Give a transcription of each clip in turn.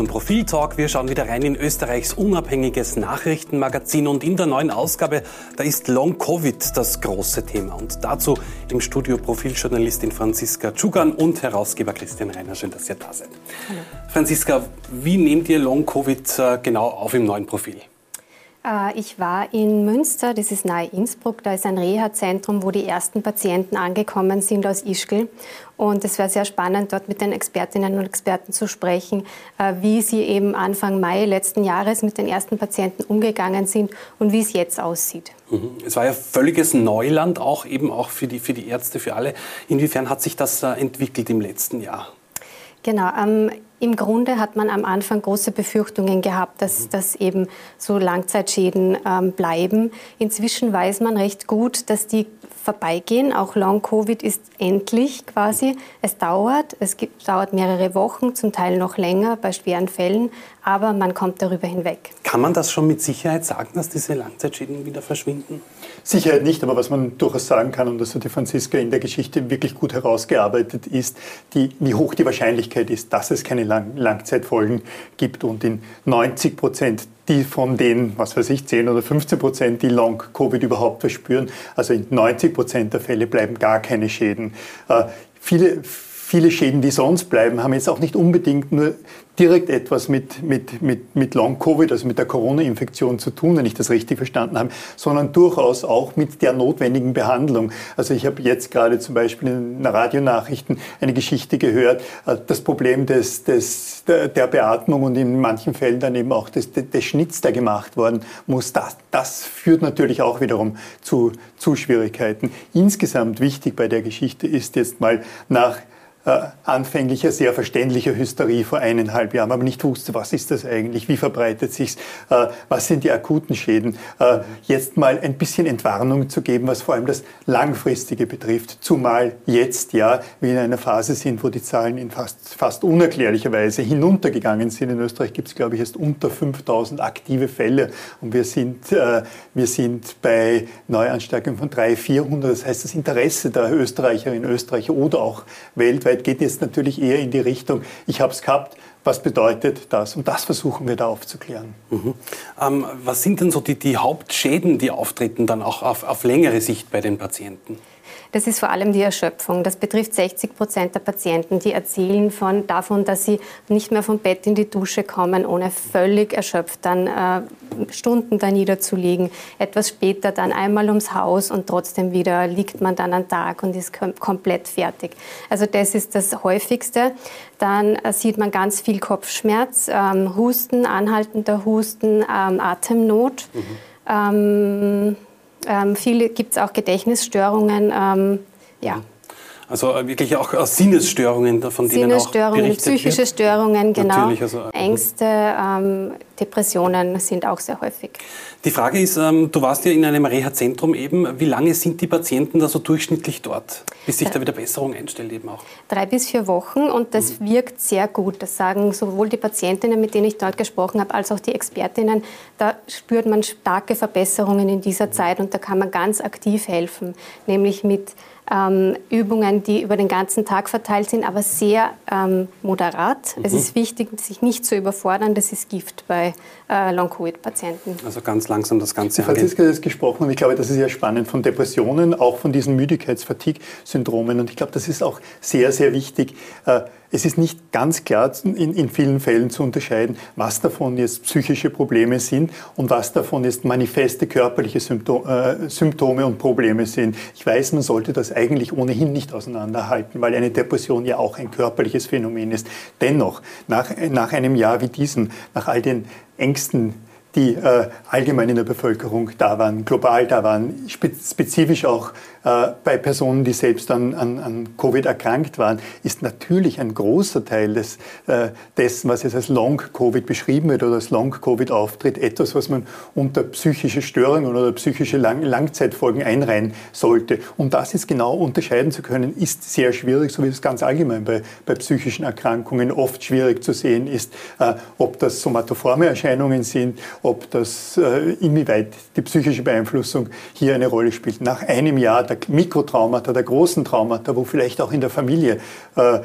zum Profiltalk. Wir schauen wieder rein in Österreichs unabhängiges Nachrichtenmagazin und in der neuen Ausgabe, da ist Long Covid das große Thema. Und dazu im Studio Profiljournalistin Franziska Tschugan und Herausgeber Christian Reiner. Schön, dass ihr da seid. Hallo. Franziska, wie nehmt ihr Long Covid äh, genau auf im neuen Profil? Äh, ich war in Münster, das ist nahe Innsbruck, da ist ein Reha-Zentrum, wo die ersten Patienten angekommen sind aus Ischgl. Und es war sehr spannend, dort mit den Expertinnen und Experten zu sprechen, äh, wie sie eben Anfang Mai letzten Jahres mit den ersten Patienten umgegangen sind und wie es jetzt aussieht. Mhm. Es war ja völliges Neuland, auch eben auch für die, für die Ärzte, für alle. Inwiefern hat sich das äh, entwickelt im letzten Jahr? Genau, ähm, im Grunde hat man am Anfang große Befürchtungen gehabt, dass, mhm. dass eben so Langzeitschäden ähm, bleiben. Inzwischen weiß man recht gut, dass die vorbeigehen. Auch Long-Covid ist endlich quasi. Es dauert, es gibt, dauert mehrere Wochen, zum Teil noch länger bei schweren Fällen, aber man kommt darüber hinweg. Kann man das schon mit Sicherheit sagen, dass diese Langzeitschäden wieder verschwinden? Sicherheit nicht, aber was man durchaus sagen kann, und das hat die Franziska in der Geschichte wirklich gut herausgearbeitet, ist, die, wie hoch die Wahrscheinlichkeit ist, dass es keine Lang Langzeitfolgen gibt. Und in 90 Prozent die von den, was weiß ich, 10 oder 15 Prozent, die Long-Covid überhaupt verspüren, also in 90 Prozent der Fälle bleiben gar keine Schäden. Äh, viele, viele Schäden, die sonst bleiben, haben jetzt auch nicht unbedingt nur direkt etwas mit, mit, mit, mit Long-Covid, also mit der Corona-Infektion zu tun, wenn ich das richtig verstanden habe, sondern durchaus auch mit der notwendigen Behandlung. Also ich habe jetzt gerade zum Beispiel in Radionachrichten eine Geschichte gehört, äh, das Problem des, des, der Beatmung und in manchen Fällen dann eben auch des, des Schnitts, der gemacht worden muss, das, das führt natürlich auch wiederum zu, zu Schwierigkeiten. Insgesamt wichtig bei der Geschichte ist jetzt mal nach äh, anfänglicher, sehr verständlicher Hysterie vor eineinhalb Jahren, aber nicht wusste, was ist das eigentlich, wie verbreitet sich's, äh, was sind die akuten Schäden, äh, jetzt mal ein bisschen Entwarnung zu geben, was vor allem das Langfristige betrifft, zumal jetzt ja wir in einer Phase sind, wo die Zahlen in fast, fast unerklärlicher Weise hinuntergegangen sind. In Österreich gibt es, glaube ich, erst unter 5000 aktive Fälle und wir sind, äh, wir sind bei Neuansteigerungen von 300, 400. Das heißt, das Interesse der Österreicherinnen und Österreicher oder auch weltweit weltweit geht jetzt natürlich eher in die Richtung, ich habe es gehabt, was bedeutet das? Und das versuchen wir da aufzuklären. Mhm. Ähm, was sind denn so die, die, Hauptschäden, die auftreten dann auch auf, auf längere Sicht bei den Patienten? Das ist vor allem die Erschöpfung. Das betrifft 60 Prozent der Patienten, die erzählen von, davon, dass sie nicht mehr vom Bett in die Dusche kommen, ohne völlig erschöpft dann äh, Stunden da niederzulegen. Etwas später dann einmal ums Haus und trotzdem wieder liegt man dann einen Tag und ist kom komplett fertig. Also das ist das häufigste. Dann äh, sieht man ganz viel Kopfschmerz, ähm, Husten, anhaltender Husten, ähm, Atemnot. Mhm. Ähm, ähm, viele gibt es auch Gedächtnisstörungen. Ähm, ja. Also äh, wirklich auch äh, Sinnesstörungen, von denen Sinnesstörungen, auch psychische wird. Störungen, genau. Also, äh, Ängste, ähm, Depressionen sind auch sehr häufig. Die Frage ist, ähm, du warst ja in einem Reha-Zentrum eben. Wie lange sind die Patienten da so durchschnittlich dort, bis sich da wieder Besserung einstellt eben auch? Drei bis vier Wochen und das mhm. wirkt sehr gut. Das sagen sowohl die Patientinnen, mit denen ich dort gesprochen habe, als auch die Expertinnen. Da spürt man starke Verbesserungen in dieser Zeit und da kann man ganz aktiv helfen, nämlich mit ähm, Übungen, die über den ganzen Tag verteilt sind, aber sehr ähm, moderat. Mhm. Es ist wichtig, sich nicht zu überfordern. Das ist Gift bei äh, Long-Covid-Patienten. Also ganz langsam das Ganze angehen. Franziska hat gesprochen und ich glaube, das ist sehr spannend von Depressionen, auch von diesen Müdigkeits-Fatigue-Syndromen. Und ich glaube, das ist auch sehr, sehr wichtig. Äh, es ist nicht ganz klar in, in vielen Fällen zu unterscheiden, was davon jetzt psychische Probleme sind und was davon jetzt manifeste körperliche Symptome, äh, Symptome und Probleme sind. Ich weiß, man sollte das eigentlich ohnehin nicht auseinanderhalten, weil eine Depression ja auch ein körperliches Phänomen ist. Dennoch, nach, nach einem Jahr wie diesem, nach all den Ängsten, die äh, allgemein in der Bevölkerung da waren, global da waren, spezifisch auch bei Personen, die selbst an, an, an, Covid erkrankt waren, ist natürlich ein großer Teil des, äh, dessen, was jetzt als Long-Covid beschrieben wird oder als Long-Covid auftritt, etwas, was man unter psychische Störungen oder psychische Lang Langzeitfolgen einreihen sollte. Um das jetzt genau unterscheiden zu können, ist sehr schwierig, so wie es ganz allgemein bei, bei psychischen Erkrankungen oft schwierig zu sehen ist, äh, ob das somatoforme Erscheinungen sind, ob das, äh, inwieweit die psychische Beeinflussung hier eine Rolle spielt. Nach einem Jahr der Mikrotraumata, der großen Traumata, wo vielleicht auch in der Familie, äh,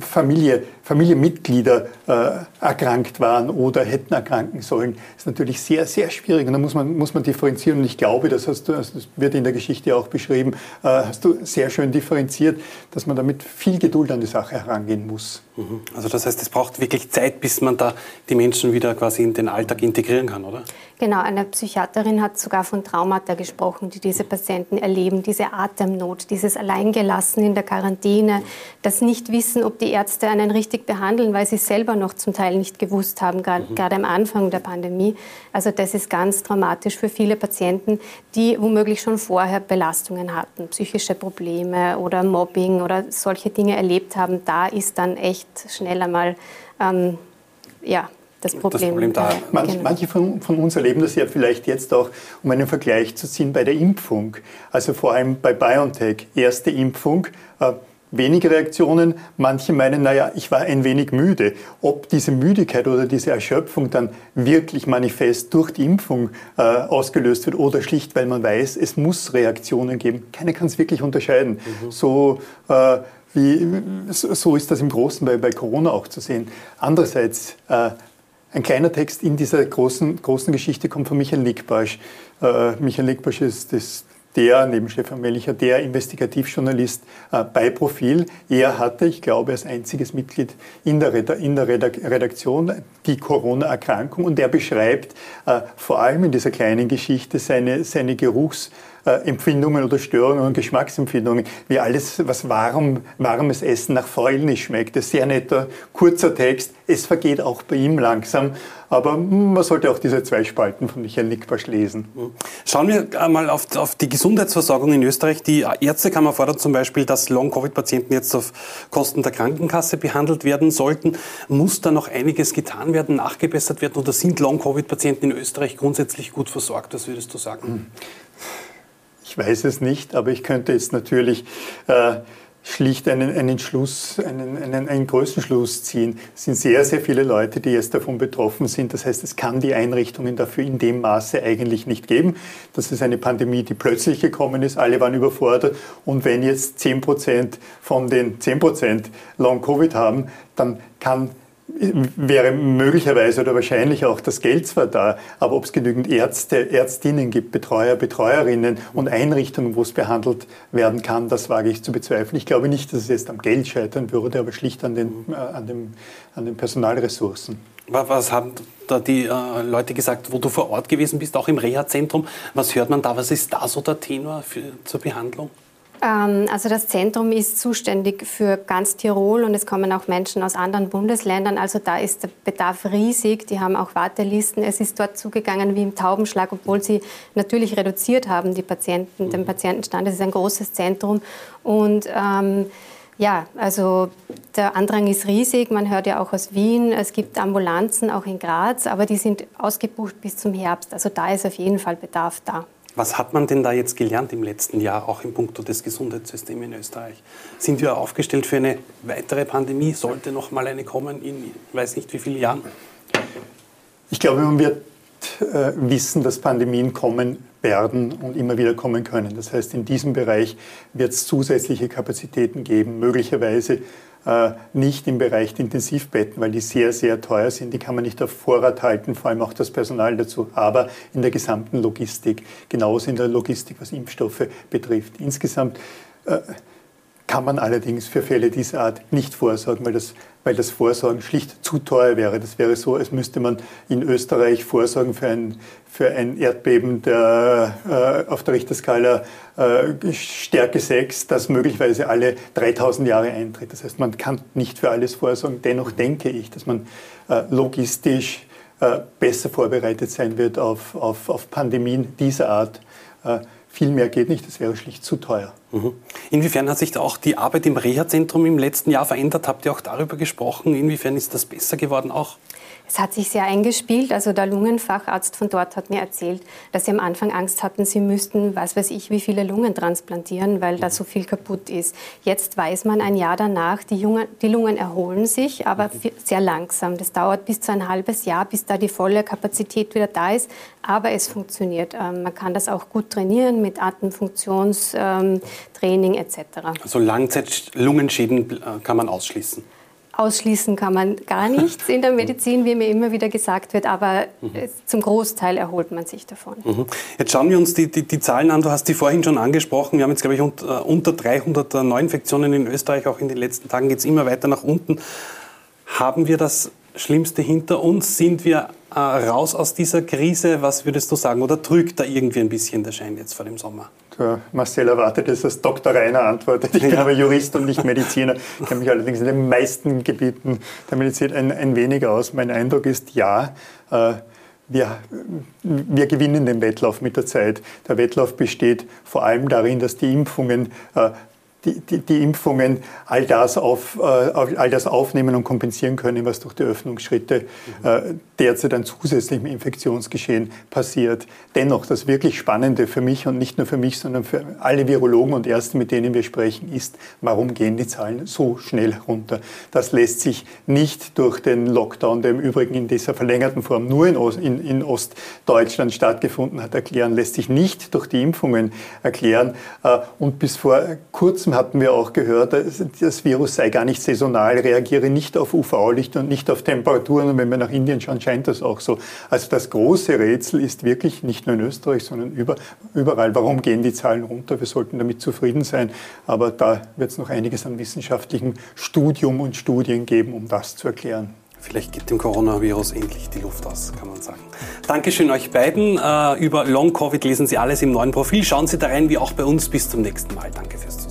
Familie Familienmitglieder äh, erkrankt waren oder hätten erkranken sollen, ist natürlich sehr, sehr schwierig. Und da muss man, muss man differenzieren. Und ich glaube, das, hast du, das wird in der Geschichte auch beschrieben, äh, hast du sehr schön differenziert, dass man damit viel Geduld an die Sache herangehen muss. Mhm. Also das heißt, es braucht wirklich Zeit, bis man da die Menschen wieder quasi in den Alltag integrieren kann, oder? Genau, eine Psychiaterin hat sogar von Traumata gesprochen, die diese Patienten erleben, diese Atemnot, dieses Alleingelassen in der Quarantäne, das Nicht-Wissen, ob die Ärzte einen richtig behandeln, weil sie selber noch zum Teil nicht gewusst haben, gerade mhm. am Anfang der Pandemie. Also das ist ganz dramatisch für viele Patienten, die womöglich schon vorher Belastungen hatten, psychische Probleme oder Mobbing oder solche Dinge erlebt haben. Da ist dann echt nicht schnell einmal ähm, ja, das Problem, das Problem da. Manch, genau. Manche von, von, uns erleben das ja vielleicht jetzt auch, um einen Vergleich zu ziehen, bei der Impfung. Also vor allem bei BioNTech, erste Impfung. Äh, wenige Reaktionen. Manche meinen, naja, ich war ein wenig müde. Ob diese Müdigkeit oder diese Erschöpfung dann wirklich manifest durch die Impfung äh, ausgelöst wird oder schlicht, weil man weiß, es muss Reaktionen geben. Keiner kann es wirklich unterscheiden. Mhm. So äh, wie, so ist das im Großen bei, bei Corona auch zu sehen. Andererseits, äh, ein kleiner Text in dieser großen, großen Geschichte kommt von Michael Nickbasch. Äh, Michael Nickbasch ist das, der, neben Stefan Mellicher, der Investigativjournalist äh, bei Profil. Er hatte, ich glaube, als einziges Mitglied in der, Reda in der Redaktion die Corona-Erkrankung und er beschreibt äh, vor allem in dieser kleinen Geschichte seine, seine Geruchs- äh, Empfindungen oder Störungen und Geschmacksempfindungen, wie alles, was warm, warmes Essen nach Fäulnis schmeckt. Das ist sehr netter, kurzer Text. Es vergeht auch bei ihm langsam. Aber man sollte auch diese zwei Spalten von Michael Nickbasch lesen. Schauen wir einmal auf, auf, die Gesundheitsversorgung in Österreich. Die Ärztekammer fordert zum Beispiel, dass Long-Covid-Patienten jetzt auf Kosten der Krankenkasse behandelt werden sollten. Muss da noch einiges getan werden, nachgebessert werden oder sind Long-Covid-Patienten in Österreich grundsätzlich gut versorgt? Was würdest du sagen? Hm. Ich weiß es nicht, aber ich könnte jetzt natürlich äh, schlicht einen, einen Schluss, einen, einen, einen Größenschluss ziehen. Es sind sehr, sehr viele Leute, die jetzt davon betroffen sind. Das heißt, es kann die Einrichtungen dafür in dem Maße eigentlich nicht geben. Das ist eine Pandemie, die plötzlich gekommen ist. Alle waren überfordert. Und wenn jetzt 10 Prozent von den 10 Prozent Long-Covid haben, dann kann wäre möglicherweise oder wahrscheinlich auch das Geld zwar da, aber ob es genügend Ärzte, Ärztinnen gibt, Betreuer, Betreuerinnen und Einrichtungen, wo es behandelt werden kann, das wage ich zu bezweifeln. Ich glaube nicht, dass es jetzt am Geld scheitern würde, aber schlicht an den, äh, an dem, an den Personalressourcen. Was haben da die äh, Leute gesagt, wo du vor Ort gewesen bist, auch im Reha-Zentrum? Was hört man da? Was ist da so der Tenor für, zur Behandlung? Ähm, also das Zentrum ist zuständig für ganz Tirol und es kommen auch Menschen aus anderen Bundesländern. Also da ist der Bedarf riesig. Die haben auch Wartelisten. Es ist dort zugegangen wie im Taubenschlag, obwohl sie natürlich reduziert haben, die Patienten, den mhm. Patientenstand. Es ist ein großes Zentrum und ähm, ja, also der Andrang ist riesig. Man hört ja auch aus Wien. Es gibt Ambulanzen auch in Graz, aber die sind ausgebucht bis zum Herbst. Also da ist auf jeden Fall Bedarf da. Was hat man denn da jetzt gelernt im letzten Jahr, auch im Punkto des Gesundheitssystems in Österreich? Sind wir aufgestellt für eine weitere Pandemie? Sollte noch mal eine kommen in, weiß nicht wie vielen Jahren? Ich glaube, man wird äh, wissen, dass Pandemien kommen werden und immer wieder kommen können. Das heißt, in diesem Bereich wird es zusätzliche Kapazitäten geben, möglicherweise nicht im Bereich der Intensivbetten, weil die sehr, sehr teuer sind. Die kann man nicht auf Vorrat halten, vor allem auch das Personal dazu, aber in der gesamten Logistik, genauso in der Logistik, was Impfstoffe betrifft. Insgesamt äh, kann man allerdings für Fälle dieser Art nicht vorsorgen, weil das, weil das Vorsorgen schlicht zu teuer wäre. Das wäre so, als müsste man in Österreich vorsorgen für ein, für ein Erdbeben der, äh, auf der Richterskala äh, Stärke 6, das möglicherweise alle 3000 Jahre eintritt. Das heißt, man kann nicht für alles vorsorgen. Dennoch denke ich, dass man äh, logistisch äh, besser vorbereitet sein wird auf, auf, auf Pandemien dieser Art äh, viel mehr geht nicht, das wäre schlicht zu teuer. Mhm. Inwiefern hat sich da auch die Arbeit im Reha-Zentrum im letzten Jahr verändert? Habt ihr auch darüber gesprochen? Inwiefern ist das besser geworden auch? Es hat sich sehr eingespielt. Also der Lungenfacharzt von dort hat mir erzählt, dass sie am Anfang Angst hatten, sie müssten, was weiß ich, wie viele Lungen transplantieren, weil da so viel kaputt ist. Jetzt weiß man ein Jahr danach, die, Jungen, die Lungen erholen sich, aber sehr langsam. Das dauert bis zu ein halbes Jahr, bis da die volle Kapazität wieder da ist. Aber es funktioniert. Ähm, man kann das auch gut trainieren mit Atemfunktionstraining etc. Also Langzeit-Lungenschäden äh, kann man ausschließen. Ausschließen kann man gar nichts in der Medizin, wie mir immer wieder gesagt wird, aber mhm. zum Großteil erholt man sich davon. Mhm. Jetzt schauen wir uns die, die, die, Zahlen an. Du hast die vorhin schon angesprochen. Wir haben jetzt, glaube ich, unter, unter 300 Neuinfektionen in Österreich. Auch in den letzten Tagen geht es immer weiter nach unten. Haben wir das Schlimmste hinter uns? Sind wir äh, raus aus dieser Krise? Was würdest du sagen? Oder trügt da irgendwie ein bisschen der Schein jetzt vor dem Sommer? Der Marcel erwartet es, dass Dr. Rainer antwortet. Ich bin aber Jurist und nicht Mediziner. Ich kenne mich allerdings in den meisten Gebieten der Medizin ein, ein wenig aus. Mein Eindruck ist, ja, äh, wir, wir, gewinnen den Wettlauf mit der Zeit. Der Wettlauf besteht vor allem darin, dass die Impfungen äh, die, die, die, Impfungen all das, auf, äh, all das aufnehmen und kompensieren können, was durch die Öffnungsschritte äh, derzeit an zusätzlichem Infektionsgeschehen passiert. Dennoch, das wirklich Spannende für mich und nicht nur für mich, sondern für alle Virologen und Ärzte, mit denen wir sprechen, ist, warum gehen die Zahlen so schnell runter? Das lässt sich nicht durch den Lockdown, der im Übrigen in dieser verlängerten Form nur in, Ost, in, in Ostdeutschland stattgefunden hat, erklären, lässt sich nicht durch die Impfungen erklären. Äh, und bis vor kurzem hatten wir auch gehört, das Virus sei gar nicht saisonal, reagiere nicht auf UV-Licht und nicht auf Temperaturen. Und wenn wir nach Indien schauen, scheint das auch so. Also das große Rätsel ist wirklich nicht nur in Österreich, sondern über, überall. Warum gehen die Zahlen runter? Wir sollten damit zufrieden sein. Aber da wird es noch einiges an wissenschaftlichem Studium und Studien geben, um das zu erklären. Vielleicht geht dem Coronavirus endlich die Luft aus, kann man sagen. Dankeschön euch beiden. Äh, über Long Covid lesen Sie alles im neuen Profil. Schauen Sie da rein, wie auch bei uns. Bis zum nächsten Mal. Danke fürs Zuhören.